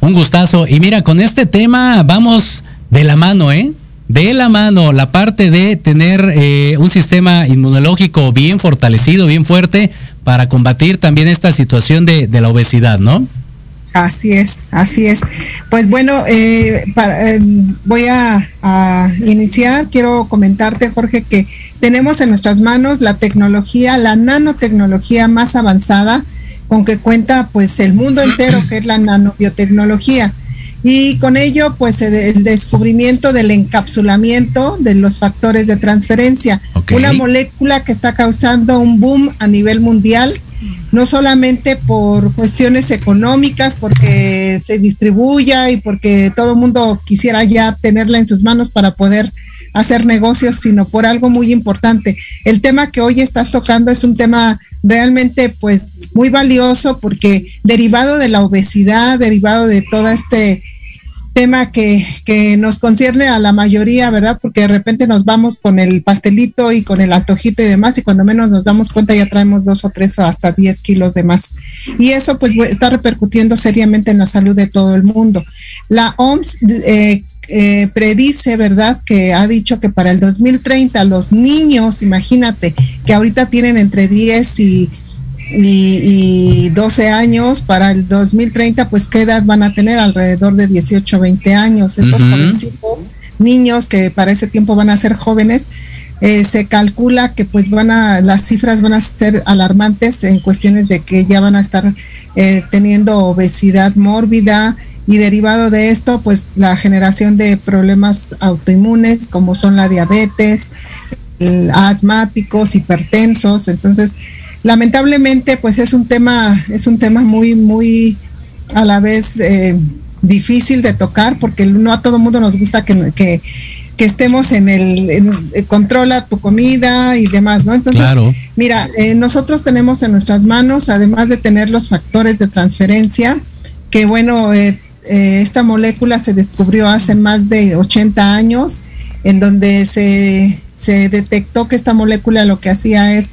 A: Un gustazo. Y mira, con este tema vamos de la mano, ¿eh? De la mano, la parte de tener eh, un sistema inmunológico bien fortalecido, bien fuerte, para combatir también esta situación de, la obesidad, ¿no?
F: Así es, así es. Pues bueno, eh, eh, voy a iniciar. Quiero comentarte, Jorge, que tenemos en nuestras manos la tecnología, la nanotecnología más avanzada con que cuenta pues el mundo entero, que es la nanobiotecnología. y con ello pues el descubrimiento del encapsulamiento de los factores de transferencia, una molécula que está causando un boom a nivel mundial, no solamente por cuestiones económicas, porque se distribuya y porque todo el mundo quisiera ya tenerla en sus manos para poder hacer negocios, sino por algo muy importante. El tema que hoy estás tocando es un tema realmente pues muy valioso porque derivado de la obesidad, derivado de todo este tema que, que nos concierne a la mayoría, ¿verdad? Porque de repente nos vamos con el pastelito y con el antojito y demás, y cuando menos nos damos cuenta ya traemos dos o tres o hasta diez kilos de más. Y eso pues está repercutiendo seriamente en la salud de todo el mundo. La OMS eh, eh, predice, ¿verdad? Que ha dicho que para el 2030 los niños, imagínate, que ahorita tienen entre 10 y y, 12 años, para el 2030, pues qué edad van a tener, alrededor de 18, 20 años. Estos jovencitos, niños que para ese tiempo van a ser jóvenes, eh, se calcula que pues van a, las cifras van a ser alarmantes en cuestiones de que ya van a estar eh, teniendo obesidad mórbida y derivado de esto, pues la generación de problemas autoinmunes como son la diabetes, asmáticos, hipertensos, entonces lamentablemente pues es un tema es un tema muy muy a la vez eh, difícil de tocar porque no a todo mundo nos gusta que, que, estemos en el controla tu comida y demás, ¿no? Entonces, mira, eh, nosotros tenemos en nuestras manos, además de tener los factores de transferencia, que bueno, eh, esta molécula se descubrió hace más de 80 años, en donde se, se detectó que esta molécula lo que hacía es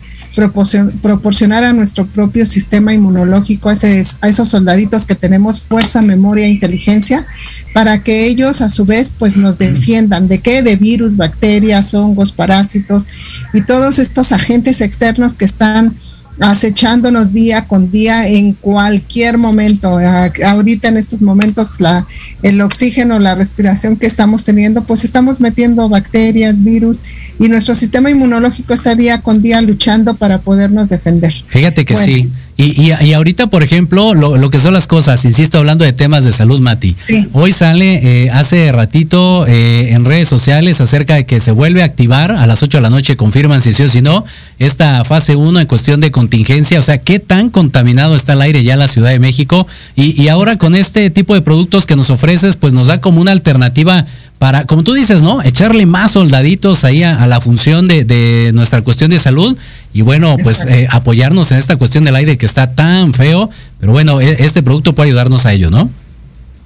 F: proporcionar a nuestro propio sistema inmunológico, a, esos soldaditos que tenemos fuerza, memoria, inteligencia, para que ellos a su vez pues nos defiendan. ¿De qué? De virus, bacterias, hongos, parásitos y todos estos agentes externos que están acechándonos día con día en cualquier momento. Ahorita en estos momentos la, el oxígeno, la respiración que estamos teniendo, pues estamos metiendo bacterias, virus y nuestro sistema inmunológico está día con día luchando para podernos defender.
A: Fíjate que sí. Y, y, ahorita, por ejemplo, lo, que son las cosas, insisto, hablando de temas de salud, Mati. Hoy sale eh, hace ratito eh, en redes sociales acerca de que se vuelve a activar a las 8 de la noche, confirman si sí o si no, esta fase 1 en cuestión de contingencia. O sea, qué tan contaminado está el aire ya en la Ciudad de México. Y, y ahora con este tipo de productos que nos ofreces, pues nos da como una alternativa para, como tú dices, ¿no? Echarle más soldaditos ahí a, la función de, nuestra cuestión de salud y bueno, pues eh, apoyarnos en esta cuestión del aire que está tan feo, pero bueno, e, este producto puede ayudarnos a ello, ¿no?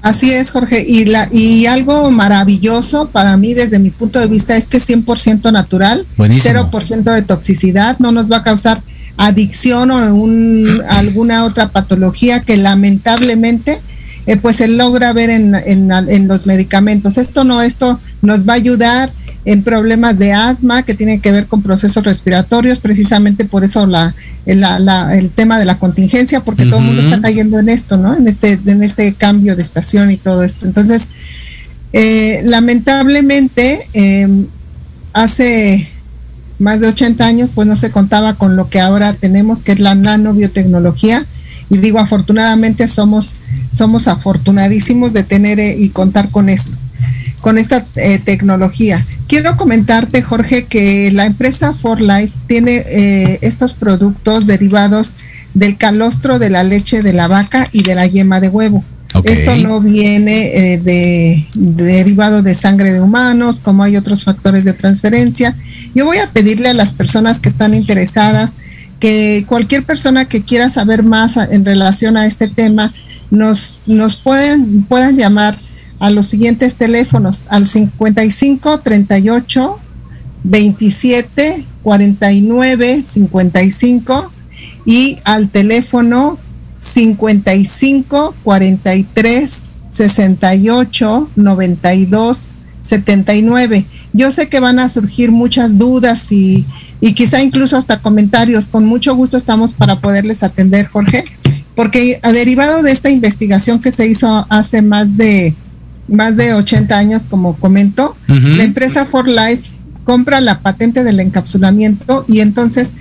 F: Así es, Jorge. Y, la, y algo maravilloso para mí desde mi punto de vista es que es 100% natural, Buenísimo. 0% de toxicidad, no nos va a causar adicción o alguna otra patología que lamentablemente eh, pues se logra ver en, en, los medicamentos. Esto no, esto nos va a ayudar en problemas de asma que tienen que ver con procesos respiratorios, precisamente por eso la, el tema de la contingencia, porque todo el mundo está cayendo en esto, ¿no? En este, en este cambio de estación y todo esto. Entonces, eh, lamentablemente, em, hace más de 80 años, pues no se contaba con lo que ahora tenemos, que es la nanobiotecnología, y digo afortunadamente somos somos afortunadísimos de tener eh, y contar con esto con esta eh, tecnología. Quiero comentarte, Jorge, que la empresa For Life tiene eh, estos productos derivados del calostro de la leche de la vaca y de la yema de huevo. Esto no viene de, derivado de sangre de humanos, como hay otros factores de transferencia. Yo voy a pedirle a las personas que están interesadas que cualquier persona que quiera saber más en relación a este tema nos, nos pueden, puedan llamar a los siguientes teléfonos al 55 38 27 49 55 y al teléfono 55 43 68 92 79. Yo sé que van a surgir muchas dudas y, y quizá incluso hasta comentarios. Con mucho gusto estamos para poderles atender, Jorge, porque derivado de esta investigación que se hizo hace más de más de 80 años, como comento, la empresa For Life compra la patente del encapsulamiento y entonces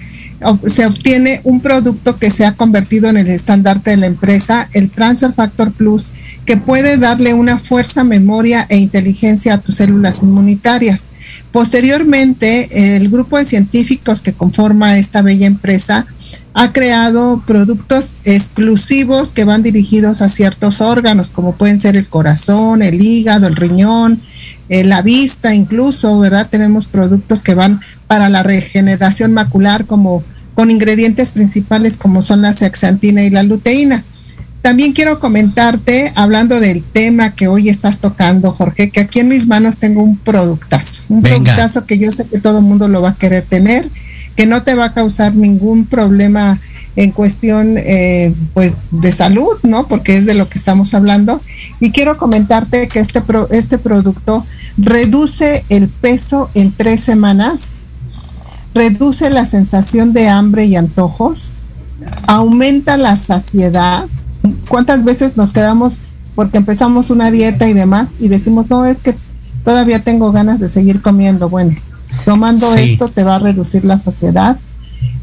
F: se obtiene un producto que se ha convertido en el estandarte de la empresa, el Transfer Factor Plus, que puede darle una fuerza, memoria e inteligencia a tus células inmunitarias. Posteriormente, el grupo de científicos que conforma esta bella empresa ha creado productos exclusivos que van dirigidos a ciertos órganos, como pueden ser el corazón, el hígado, el riñón, eh, la vista, incluso, ¿verdad? Tenemos productos que van para la regeneración macular, como con ingredientes principales como son la zeaxantina y la luteína. También quiero comentarte, hablando del tema que hoy estás tocando, Jorge, que aquí en mis manos tengo un productazo, un productazo que yo sé que todo el mundo lo va a querer tener que no te va a causar ningún problema en cuestión eh, pues de salud, ¿no? Porque es de lo que estamos hablando. Y quiero comentarte que este, este producto reduce el peso en tres semanas, reduce la sensación de hambre y antojos, aumenta la saciedad. ¿Cuántas veces nos quedamos porque empezamos una dieta y demás y decimos, no, es que todavía tengo ganas de seguir comiendo? Bueno, Tomando esto te va a reducir la saciedad.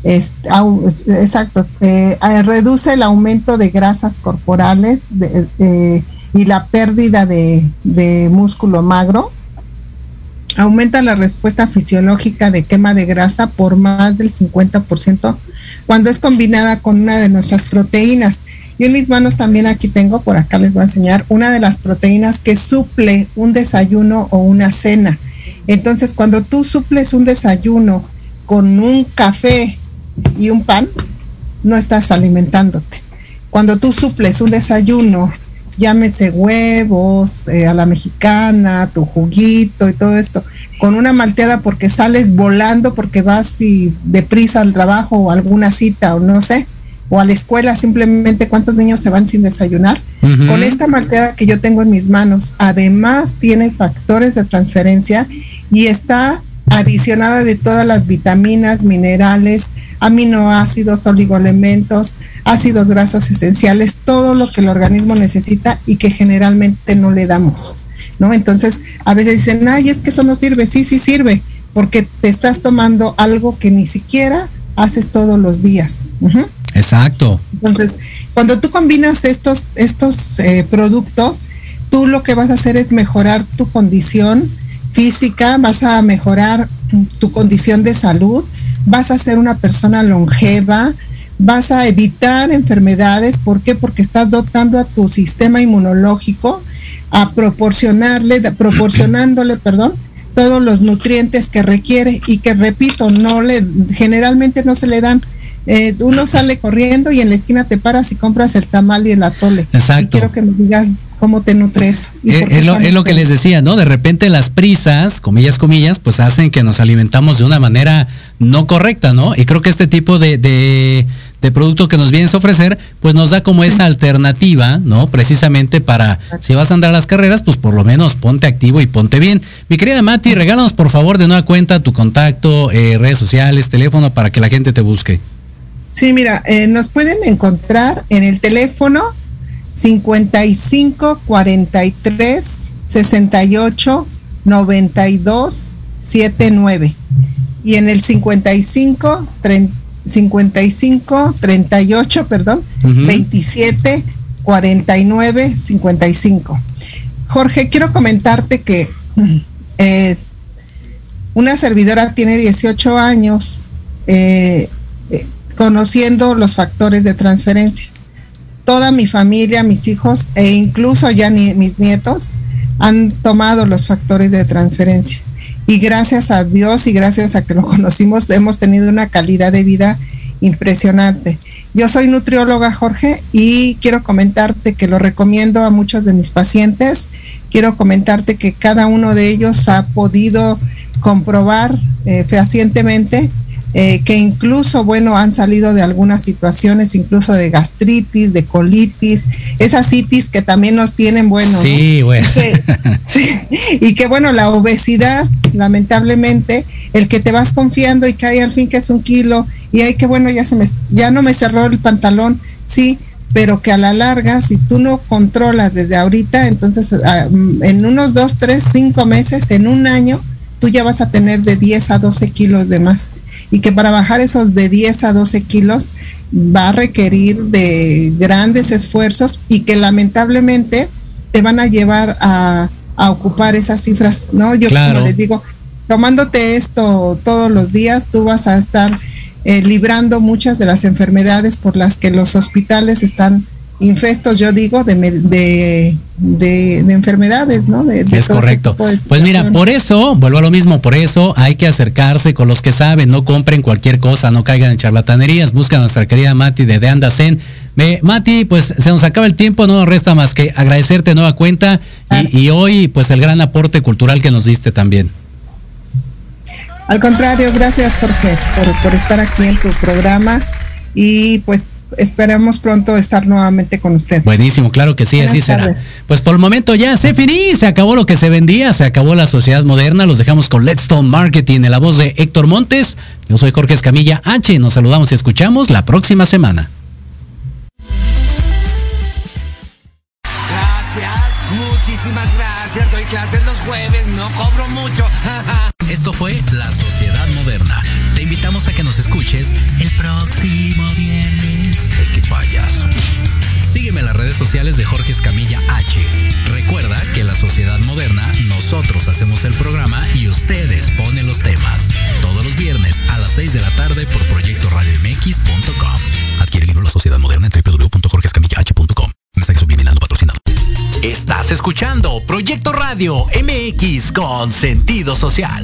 F: exacto, eh, eh, reduce el aumento de grasas corporales eh, y la pérdida de, de, músculo magro. Aumenta la respuesta fisiológica de quema de grasa por más del 50% cuando es combinada con una de nuestras proteínas. Y en mis manos también aquí tengo, por acá les voy a enseñar, una de las proteínas que suple un desayuno o una cena entonces, cuando tú suples un desayuno con un café y un pan, no estás alimentándote. Cuando tú suples un desayuno, llámese huevos, eh, a la mexicana, tu juguito y todo esto, con una malteada porque sales volando, porque vas y deprisa al trabajo o alguna cita o no sé, o a la escuela, simplemente cuántos niños se van sin desayunar. Con esta malteada que yo tengo en mis manos, además tiene factores de transferencia y está adicionada de todas las vitaminas, minerales, aminoácidos, oligoelementos, ácidos grasos esenciales, todo lo que el organismo necesita y que generalmente no le damos, ¿no? Entonces, a veces dicen, ay, es que eso no sirve, sí, sí sirve, porque te estás tomando algo que ni siquiera haces todos los días.
A: Exacto.
F: Entonces, cuando tú combinas estos, estos eh, productos, tú lo que vas a hacer es mejorar tu condición, física, vas a mejorar tu condición de salud, vas a ser una persona longeva, vas a evitar enfermedades. ¿Por qué? Porque estás dotando a tu sistema inmunológico a proporcionarle, proporcionándole, perdón, todos los nutrientes que requiere y que repito, no le, generalmente no se le dan. Eh, uno sale corriendo y en la esquina te paras y compras el tamal y el atole.
A: Exacto.
F: Y quiero que me digas cómo te nutres.
A: Eh, es, lo, que les decía, ¿no? De repente las prisas, comillas, comillas, pues hacen que nos alimentamos de una manera no correcta, ¿no? Y creo que este tipo de, de, producto que nos vienes a ofrecer, pues nos da como esa alternativa, ¿no? Precisamente para, si vas a andar a las carreras, pues por lo menos ponte activo y ponte bien. Mi querida Mati, regálanos por favor de nueva cuenta tu contacto, eh, redes sociales, teléfono, para que la gente te busque.
F: Sí, mira, eh, nos pueden encontrar en el teléfono 55 43 68 92 79 y en el 55 55 38 perdón 27 49 55 Jorge quiero comentarte que eh, una servidora tiene 18 años eh, eh, conociendo los factores de transferencia toda mi familia, mis hijos e incluso ya mis nietos han tomado los factores de transferencia. Y gracias a Dios y gracias a que lo conocimos, hemos tenido una calidad de vida impresionante. Yo soy nutrióloga, Jorge, y quiero comentarte que lo recomiendo a muchos de mis pacientes. Quiero comentarte que cada uno de ellos ha podido comprobar eh, fehacientemente eh, que incluso, bueno, han salido de algunas situaciones, incluso de gastritis, de colitis, esas citis que también nos tienen, bueno.
A: Sí, bueno.
F: Y que, bueno, la obesidad, lamentablemente, el que te vas confiando y que hay al fin que es un kilo y hay que, bueno, ya, se me, ya no me cerró el pantalón, sí, pero que a la larga, si tú no controlas desde ahorita, entonces ah, en unos dos, tres, cinco meses, en un año, tú ya vas a tener de 10 a 12 kilos de más y que para bajar esos de 10 a 12 kilos va a requerir de grandes esfuerzos y que lamentablemente te van a llevar a, ocupar esas cifras, ¿no? Yo como les digo, tomándote esto todos los días, tú vas a estar eh, librando muchas de las enfermedades por las que los hospitales están infestos, yo digo, de, de, de, enfermedades, ¿no? es
A: este correcto. pues mira, por eso, vuelvo a lo mismo, por eso hay que acercarse con los que saben, no compren cualquier cosa, no caigan en charlatanerías, busca a nuestra querida Mati de De Andacen. Me, Mati, pues se nos acaba el tiempo, no nos resta más que agradecerte nueva cuenta y, y hoy, pues el gran aporte cultural que nos diste también.
F: Al contrario, gracias Jorge por, por estar aquí en tu programa y pues esperemos pronto estar nuevamente con usted.
A: Buenísimo, claro que sí, así será. Pues por el momento ya se finí, se acabó lo que se vendía, se acabó la sociedad moderna, los dejamos con Let's Stone Marketing en la voz de Héctor Montes. Yo soy Jorge Escamilla H, nos saludamos y escuchamos la próxima semana.
G: Gracias, muchísimas gracias, doy clases los jueves, no cobro mucho.
B: Esto fue La Sociedad Moderna. Te invitamos a que nos escuches el próximo viernes. ¡Qué payaso! Sígueme en las redes sociales de Jorge Escamilla H. Recuerda que la sociedad moderna, nosotros hacemos el programa y ustedes ponen los temas. Todos los viernes a las 6 de la tarde por proyectoradiomx.com. Adquiere el libro La Sociedad Moderna en www.jorgescamillah.com. Mensaje subliminando patrocinado. Estás escuchando Proyecto Radio MX con sentido social.